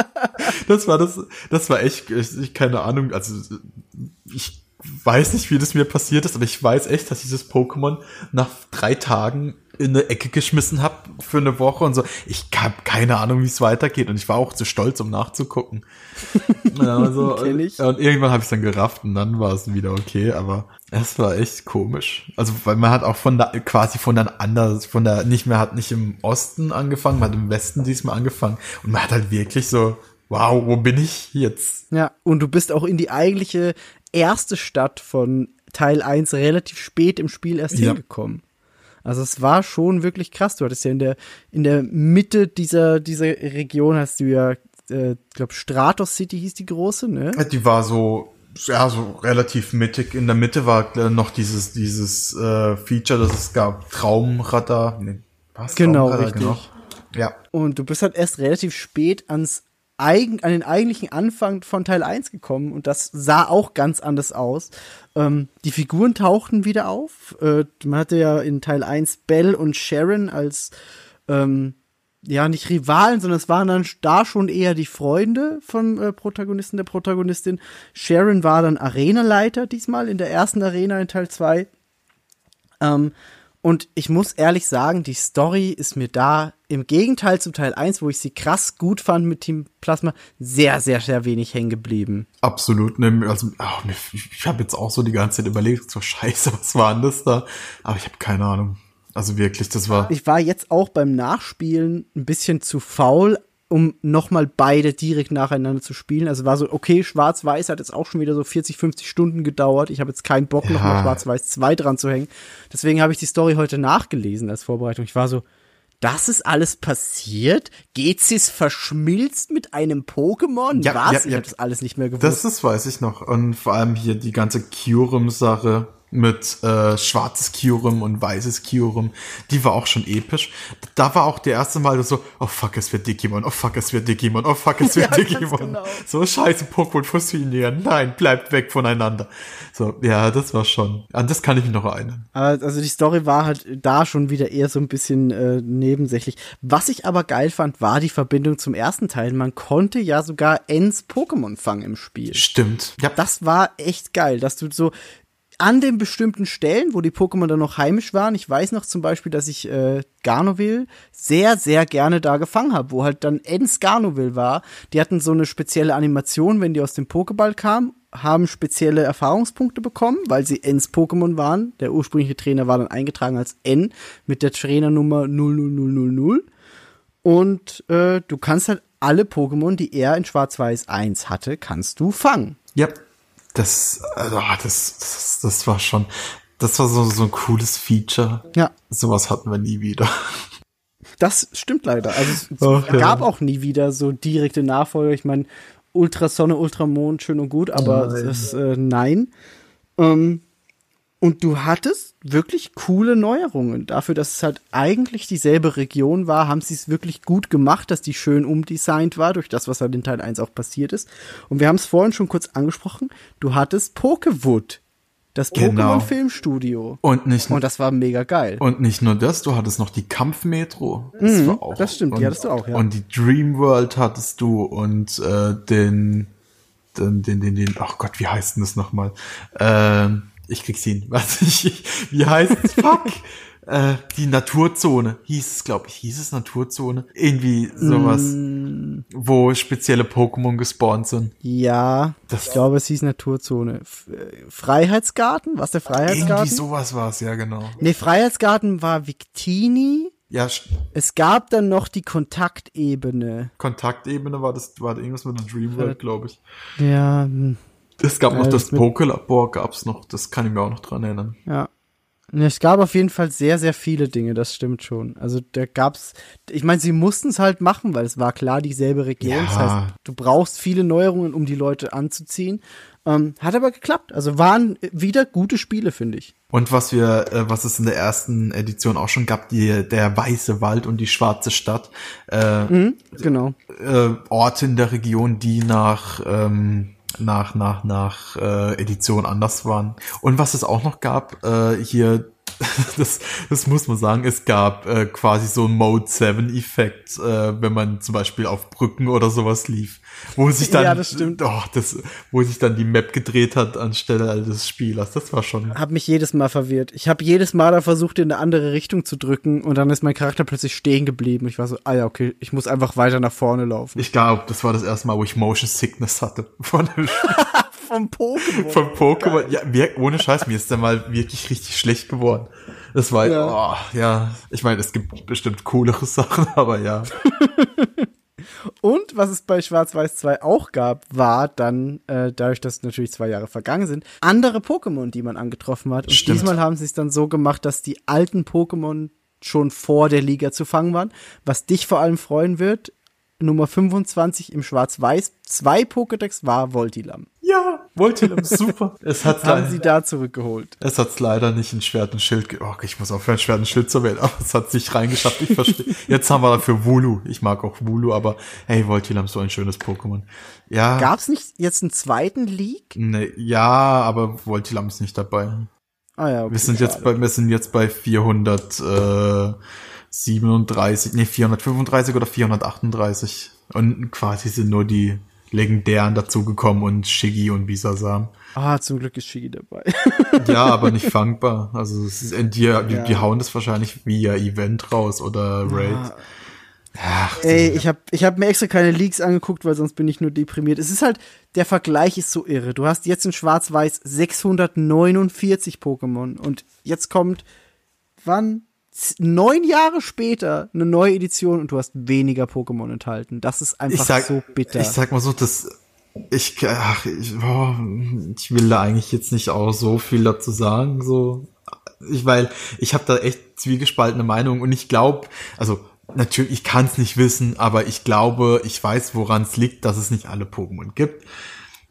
das war das, das war echt, ich, keine Ahnung, also ich weiß nicht, wie das mir passiert ist, aber ich weiß echt, dass dieses Pokémon nach drei Tagen in eine Ecke geschmissen habe für eine Woche und so. Ich habe keine Ahnung, wie es weitergeht und ich war auch zu stolz, um nachzugucken. Also, Kenn ich. Und irgendwann habe ich dann gerafft und dann war es wieder okay, aber es war echt komisch. Also weil man hat auch von da quasi von der anders, von der nicht mehr hat nicht im Osten angefangen, man hat im Westen diesmal angefangen und man hat halt wirklich so, wow, wo bin ich jetzt? Ja, und du bist auch in die eigentliche erste Stadt von Teil 1 relativ spät im Spiel erst Ja. hingekommen. Also es war schon wirklich krass. Du hattest ja in der, in der Mitte dieser, dieser Region hast du ja, äh, glaube Stratos City hieß die große, ne? Die war so ja so relativ mittig. In der Mitte war äh, noch dieses dieses äh, Feature, das es gab, Traumradar. Nee, was? Genau, Traumradar, richtig. Ja. Und du bist halt erst relativ spät ans eigen, an den eigentlichen Anfang von Teil 1 gekommen und das sah auch ganz anders aus. Ähm, die Figuren tauchten wieder auf. Äh, man hatte ja in Teil 1 Belle und Sharon als ähm, ja, nicht Rivalen, sondern es waren dann da schon eher die Freunde vom äh, Protagonisten, der Protagonistin. Sharon war dann Arenaleiter diesmal in der ersten Arena in Teil 2. Ähm, und ich muss ehrlich sagen, die Story ist mir da im Gegenteil zu Teil 1, wo ich sie krass gut fand mit Team Plasma, sehr, sehr, sehr wenig hängen geblieben. Absolut. Ne, also, ach, ich habe jetzt auch so die ganze Zeit überlegt, so scheiße, was war denn das da? Aber ich habe keine Ahnung. Also wirklich, das war. Ich war jetzt auch beim Nachspielen ein bisschen zu faul, um nochmal beide direkt nacheinander zu spielen. Also war so, okay, Schwarz-Weiß hat jetzt auch schon wieder so 40, 50 Stunden gedauert. Ich habe jetzt keinen Bock, Ja. Schwarz-Weiß 2 dran zu hängen. Deswegen habe ich die Story heute nachgelesen als Vorbereitung. Ich war so, das ist alles passiert? Gezis verschmilzt mit einem Pokémon? Ja, Was? ja, ich ja. habe das alles nicht mehr gewusst. Das, das weiß ich noch. Und vor allem hier die ganze Kyurem-Sache mit äh, schwarzes Kyurem und weißes Kyurem, die war auch schon episch. Da war auch der erste Mal so, oh fuck, es wird Digimon, oh fuck, es wird Digimon, oh fuck, es wird Ja, Digimon. genau. So scheiße Pokémon fusionieren, nein, bleibt weg voneinander. So, ja, das war schon, an das kann ich mich noch erinnern. Aber, Also die Story war halt da schon wieder eher so ein bisschen äh, nebensächlich. Was ich aber geil fand, war die Verbindung zum ersten Teil. Man konnte ja sogar Ens Pokémon fangen im Spiel. Stimmt. Ja, Das war echt geil, dass du so an den bestimmten Stellen, wo die Pokémon dann noch heimisch waren, ich weiß noch zum Beispiel, dass ich äh, Garnoville sehr, sehr gerne da gefangen habe, wo halt dann Ens Garnoville war. Die hatten so eine spezielle Animation, wenn die aus dem Pokéball kamen, haben spezielle Erfahrungspunkte bekommen, weil sie Ens Pokémon waren. Der ursprüngliche Trainer war dann eingetragen als N mit der Trainernummer 00000. Und äh, du kannst halt alle Pokémon, die er in Schwarz-Weiß 1 hatte, kannst du fangen. Ja, das, also, ah, das, das, das war schon, das war so, so ein cooles Feature. Ja. Sowas hatten wir nie wieder. Das stimmt leider. Also es Ach, ja. gab auch nie wieder so direkte Nachfolger. Ich meine, Ultrasonne, Ultramond, schön und gut, aber Nein. das äh, nein. Ähm, und du hattest wirklich coole Neuerungen. Dafür, dass es halt eigentlich dieselbe Region war, haben sie es wirklich gut gemacht, dass die schön umdesignt war, durch das, was halt in Teil 1 auch passiert ist. Und wir haben es vorhin schon kurz angesprochen, du hattest Pokewood, das Genau. Pokémon-Filmstudio. Und nicht, Und das war mega geil. und nicht nur das, du hattest noch die Kampfmetro. Das war auch. Mhm, das stimmt, die und, hattest du auch, ja. Und die Dream World hattest du und äh, den, den, den, den, den, ach Gott, wie heißt denn das nochmal? Ähm, ich krieg's hin. Was ich, wie heißt es? Fuck. Äh, die Naturzone hieß es, glaube ich, hieß es Naturzone. Irgendwie sowas, Mm. wo spezielle Pokémon gespawnt sind. Ja, Das- ich glaube, es hieß Naturzone. F äh, Freiheitsgarten? Was der Irgendwie Freiheitsgarten? sowas war es, ja genau. Nee, Freiheitsgarten war Victini. Ja, Es gab dann noch die Kontaktebene. Kontaktebene war das, war irgendwas mit einer Dream World, glaube ich. Ja, hm. Es gab noch Äh, das Pokelabor, gab's noch, das kann ich mir auch noch dran erinnern. Ja. Es gab auf jeden Fall sehr, sehr viele Dinge, das stimmt schon. Also da gab's, ich meine, sie mussten es halt machen, weil es war klar dieselbe Region. Ja. Das heißt, du brauchst viele Neuerungen, um die Leute anzuziehen. Ähm, hat aber geklappt. Also waren wieder gute Spiele, finde ich. Und was wir, äh, was es in der ersten Edition auch schon gab, die, der Weiße Wald und die Schwarze Stadt, äh, Genau. äh, Orte in der Region, die nach, ähm, nach, nach, nach äh, Edition anders waren. Und was es auch noch gab, äh, hier, das, das muss man sagen, es gab äh, quasi so einen Mode 7-Effekt, äh, wenn man zum Beispiel auf Brücken oder sowas lief. Wo sich dann, Ja, das stimmt. Oh, das, wo sich dann die Map gedreht hat anstelle des Spielers. Das war schon. Hab mich jedes Mal verwirrt. Ich habe jedes Mal da versucht, in eine andere Richtung zu drücken und dann ist mein Charakter plötzlich stehen geblieben. Ich war so, ah ja, okay, ich muss einfach weiter nach vorne laufen. Ich glaube, das war das erste Mal, wo ich Motion Sickness hatte. Von dem Vom Pokémon. Vom Pokémon, ja, wir, ohne Scheiß, mir ist der mal wirklich richtig schlecht geworden. Das war, Ja. ja, oh, ja ich meine, es gibt bestimmt coolere Sachen, aber ja. Und was es bei Schwarz-Weiß 2 auch gab, war dann, äh, dadurch, dass natürlich zwei Jahre vergangen sind, andere Pokémon, die man angetroffen hat. Und Stimmt. diesmal haben sie es dann so gemacht, dass die alten Pokémon schon vor der Liga zu fangen waren. Was dich vor allem freuen wird, Nummer 25 im Schwarz-Weiß 2 Pokédex war Voltilam. Voltilum, super. Es hat Haben sie da zurückgeholt. es hat's leider nicht in Schwert und Schild, oh, ich muss aufhören, Schwert und Schild zu wählen, aber es hat sich reingeschafft, ich verstehe. Jetzt haben wir dafür Wulu, ich mag auch Wulu, aber hey, Voltilum, so ein schönes Pokémon. Ja, Gab's nicht jetzt einen zweiten League? ne, ja, aber Voltilum ist nicht dabei. Ah ja, okay. Wir sind jetzt bei, wir sind jetzt bei 437, nee, 435 oder 438. Und quasi sind nur die legendären dazugekommen und Shiggy und Bisasam. Ah, zum Glück ist Shigi dabei. Ja, aber nicht fangbar. Also es ist, die, die, Ja. die hauen das wahrscheinlich via Event raus oder Raid. Ach, Ey, ich habe ich hab mir extra keine Leaks angeguckt, weil sonst bin ich nur deprimiert. Es ist halt, der Vergleich ist so irre. Du hast jetzt in Schwarz-Weiß 649 Pokémon und jetzt kommt, wann? Neun Jahre später eine neue Edition und du hast weniger Pokémon enthalten. Das ist einfach sag, so bitter. ich sag mal so, das, ich, ach, ich, oh, ich will da eigentlich jetzt nicht auch so viel dazu sagen, so, ich, weil ich habe da echt zwiegespaltene Meinung und ich glaube, also natürlich, ich kann es nicht wissen, aber ich glaube, ich weiß, woran es liegt, dass es nicht alle Pokémon gibt.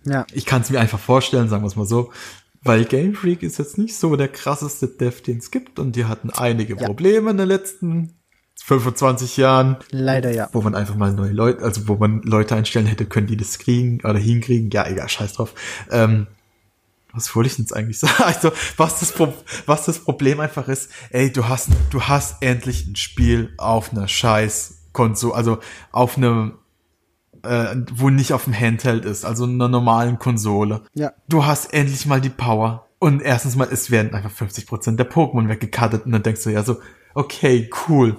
ja. Ich kann es mir einfach vorstellen, sagen wir es mal so. Weil Game Freak ist jetzt nicht so der krasseste Dev, den es gibt und die hatten einige Ja. Probleme in den letzten 25 Jahren Leider ja. wo man einfach mal neue Leute, also wo man Leute einstellen hätte, können die das kriegen oder hinkriegen. Ja, egal, scheiß drauf. Ähm, was wollte ich denn jetzt eigentlich sagen? Also, was das, Pro was das Problem einfach ist, ey, du hast, du hast endlich ein Spiel auf einer scheiß Konsole, also auf einem, äh, wo nicht auf dem Handheld ist, also einer normalen Konsole. Ja. Du hast endlich mal die Power. Und erstens mal, es werden einfach 50% der Pokémon weggecuttet und dann denkst du ja so, okay, cool.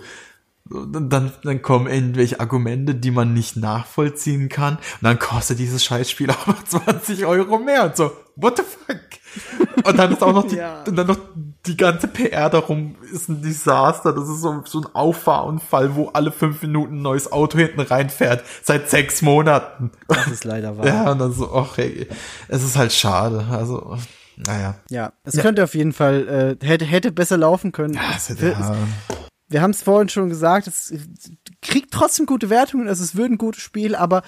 Dann, dann kommen irgendwelche Argumente, die man nicht nachvollziehen kann. Und dann kostet dieses Scheißspiel noch 20 Euro mehr. Und so, what the fuck? Und dann ist auch noch die, Ja. und dann noch die ganze PR darum ist ein Desaster. Das ist so, so ein Auffahrunfall, wo alle fünf Minuten ein neues Auto hinten reinfährt. Seit sechs Monaten. Das ist leider wahr. Ja, und dann so, ach, hey, es ist halt schade. Also, naja. Ja, es könnte auf jeden Fall, äh, hätte, hätte besser laufen können. Es Also, wird- ja. wir haben es vorhin schon gesagt, es kriegt trotzdem gute Wertungen, also es wird ein gutes Spiel, aber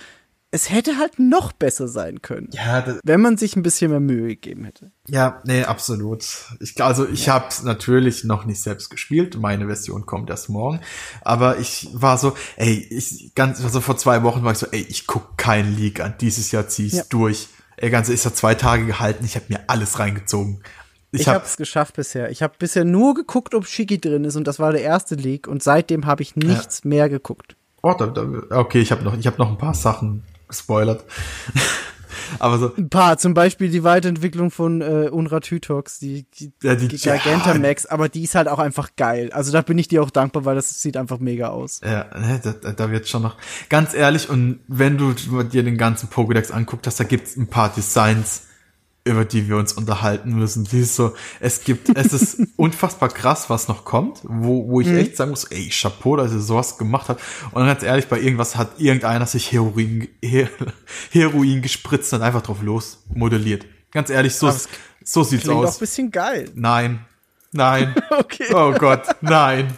es hätte halt noch besser sein können. Ja, Wenn man sich ein bisschen mehr Mühe gegeben hätte. Ja, nee, absolut. Ich, also ich habe es natürlich noch nicht selbst gespielt. Meine Version kommt erst morgen. Aber ich war so, ey, ich ganz, also vor zwei Wochen war ich so, ey, ich guck keinen League an. Dieses Jahr zieh ich's Ja. durch. Ey, ganz, ist ja zwei Tage gehalten. Ich habe mir alles reingezogen. Ich, Ich, habe hab, es geschafft bisher. Ich habe bisher nur geguckt, ob Shiki drin ist und das war der erste Leak und seitdem habe ich nichts mehr geguckt. oh, da, da, okay, ich habe noch, ich habe noch ein paar Sachen gespoilert. Aber so, Ein paar, zum Beispiel die Weiterentwicklung von äh, Unra Tytox, die, die, Ja, die- die Gigantamax, aber die ist halt auch einfach geil. Also da bin ich dir auch dankbar, weil das sieht einfach mega aus. Ja, ne, da, da- wird schon noch. Ganz ehrlich, und wenn du dir den ganzen Pokédex anguckt hast, da gibt's ein paar Designs, über die wir uns unterhalten müssen. Die ist so, es gibt, es ist unfassbar krass, was noch kommt, wo, wo ich echt sagen muss, ey, Chapeau, dass ihr sowas gemacht habt. Und ganz ehrlich, bei irgendwas hat irgendeiner sich Heroin, Her Heroin gespritzt und einfach drauf los modelliert. Ganz ehrlich, so, so sieht's Klingt auch ein aus. bisschen geil. Nein. Nein. Okay. Oh Gott, nein.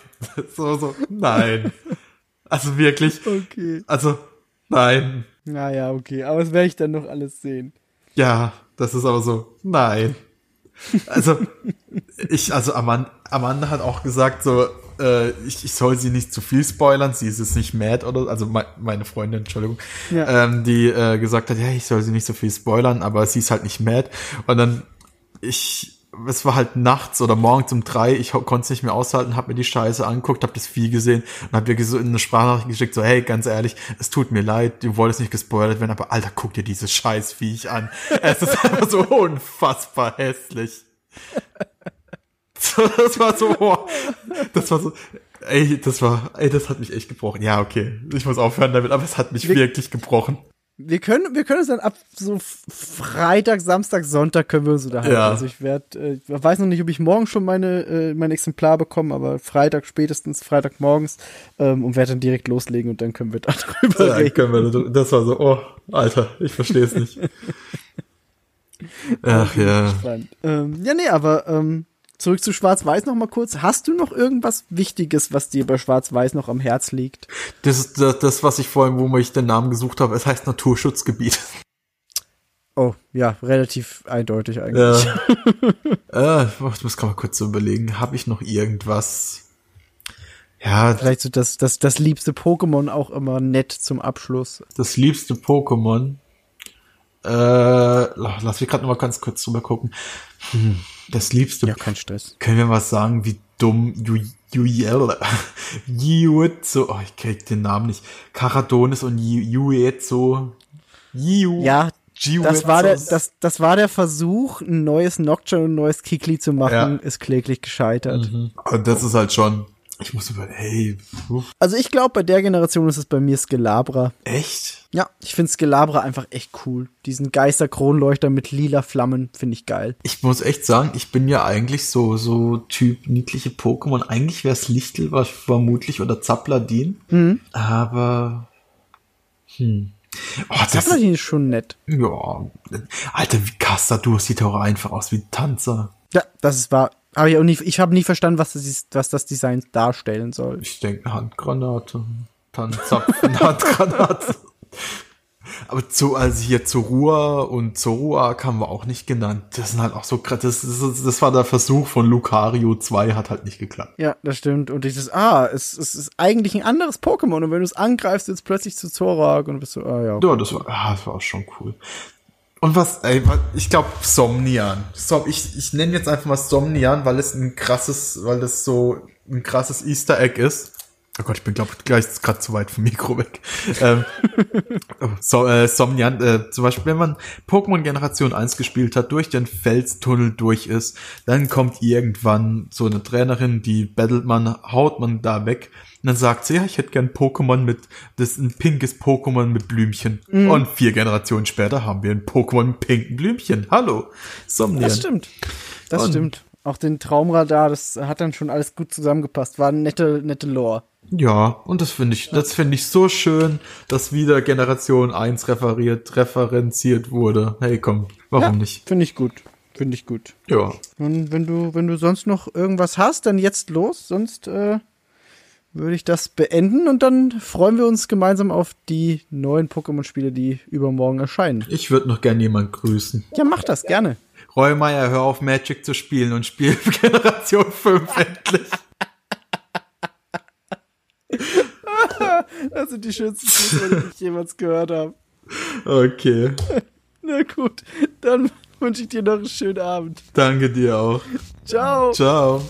So, so, nein. Also wirklich, Okay. also, nein. Naja, okay. Aber das werde ich dann noch alles sehen. Ja, das ist aber so, nein. Also, ich, also Amanda, Amanda hat auch gesagt, so, äh, ich, ich soll sie nicht zu viel spoilern, sie ist jetzt nicht mad oder, also me meine Freundin, Entschuldigung, Ja. ähm, die äh, gesagt hat, ja, ich soll sie nicht so viel spoilern, aber sie ist halt nicht mad. Und dann, ich, es war halt nachts oder morgens um drei, ich konnte es nicht mehr aushalten, habe mir die Scheiße angeguckt, habe das Vieh gesehen und habe dir so in eine Sprachnachricht geschickt, so, hey, ganz ehrlich, es tut mir leid, du wolltest nicht gespoilert werden, aber Alter, guck dir dieses Scheißviech an. Es ist einfach so unfassbar hässlich. Das war so, boah, das war so, ey, das war, ey, das hat mich echt gebrochen. Ja, okay, ich muss aufhören damit, aber es hat mich Wir- wirklich gebrochen. Wir können, wir können es dann ab so Freitag, Samstag, Sonntag können wir uns unterhalten. Ja. Also ich werde, äh, ich weiß noch nicht, ob ich morgen schon meine, äh, mein Exemplar bekomme, aber Freitag spätestens, Freitagmorgens ähm, und werde dann direkt loslegen und dann können wir darüber Ja, reden. können wir, da- das war so, oh, Alter, ich verstehe es nicht. Ach ja. Ähm, ja, nee, aber ähm, zurück zu Schwarz-Weiß noch mal kurz. Hast du noch irgendwas Wichtiges, was dir bei Schwarz-Weiß noch am Herz liegt? Das ist das, das, was ich vorhin, wo ich den Namen gesucht habe, es heißt Naturschutzgebiet. Oh, ja, relativ eindeutig eigentlich. Ja. äh, ich muss gerade mal kurz so überlegen, habe ich noch irgendwas? Ja, Vielleicht so das, das, das liebste Pokémon auch immer nett zum Abschluss. das liebste Pokémon. Äh, la- lass mich gerade noch mal ganz kurz drüber gucken. Hm, das liebste. Ja, kein Stress. Können wir mal sagen, wie dumm Yu- Yuiel, Yuetsu, oh, ich krieg den Namen nicht. Karadonis und Yu- Yuetsu. Yu. Ja, das war der, das, das war der Versuch, ein neues Nocturne und ein neues Kikli zu machen, ist kläglich gescheitert. Und das ist halt schon, ich muss über, hey, uff, Also ich glaube, bei der Generation ist es bei mir Skelabra. echt? Ja, ich finde Skelabra einfach echt cool. Diesen Geisterkronleuchter mit lila Flammen finde ich geil. Ich muss echt sagen, ich bin ja eigentlich so, so Typ niedliche Pokémon. Eigentlich wäre es Lichtel was vermutlich oder Zapladin. Mhm. Aber, hm. Oh, das, Zapladin ist schon nett. ja, Alter, wie Castadur sieht auch einfach aus wie ein Tanzer. Ja, das ist wahr. Aber ich, nie, ich habe nie verstanden, was das, ist, was das Design darstellen soll. Ich denke Handgranate. Tannenzapfen, Handgranate. Aber zu, also hier Zorua und Zorua haben wir auch nicht genannt. Das sind halt auch so krass. Das, das, das war der Versuch von Lucario 2, hat halt nicht geklappt. Ja, das stimmt. Und ich das, ah, es, es ist eigentlich ein anderes Pokémon. Und wenn du es angreifst, es plötzlich zu Zorak und bist so, ah ja. Ja, das war, ah, das war auch schon cool. Und was, ey, ich glaube Somnian. Som, ich, ich nenne jetzt einfach mal Somnian, weil es ein krasses, weil das so ein krasses Easter Egg ist. Oh Gott, ich bin glaube gleich gerade zu weit vom Mikro weg. ähm, so, äh, Somnian, äh, zum Beispiel, wenn man Pokémon Generation 1 gespielt hat, durch den Felstunnel durch ist, dann kommt irgendwann so eine Trainerin, die battelt man, haut man da weg. Und dann sagt sie, ja, ich hätte gern Pokémon mit, das ist ein pinkes Pokémon mit Blümchen. Und vier Generationen später haben wir ein Pokémon mit pinken Blümchen. Hallo, Somnian. Das stimmt. Das Und- stimmt. Auch den Traumradar, das hat dann schon alles gut zusammengepasst. War eine nette, nette Lore. Ja, und das finde ich, das finde ich so schön, dass wieder Generation 1 referiert, referenziert wurde. Hey, komm, warum ja, nicht? Finde ich gut. Finde ich gut. Ja. Und wenn du, wenn du sonst noch irgendwas hast, dann jetzt los, sonst äh, würde ich das beenden und dann freuen wir uns gemeinsam auf die neuen Pokémon-Spiele, die übermorgen erscheinen. Ich würde noch gern jemand grüßen. Ja, mach das gerne. Reumeier, hör auf Magic zu spielen und spiel Generation 5 endlich. Das sind die schönsten Schlussworte, die ich jemals gehört habe. Okay. Na gut, dann wünsche ich dir noch einen schönen Abend. Danke dir auch. Ciao. Ciao.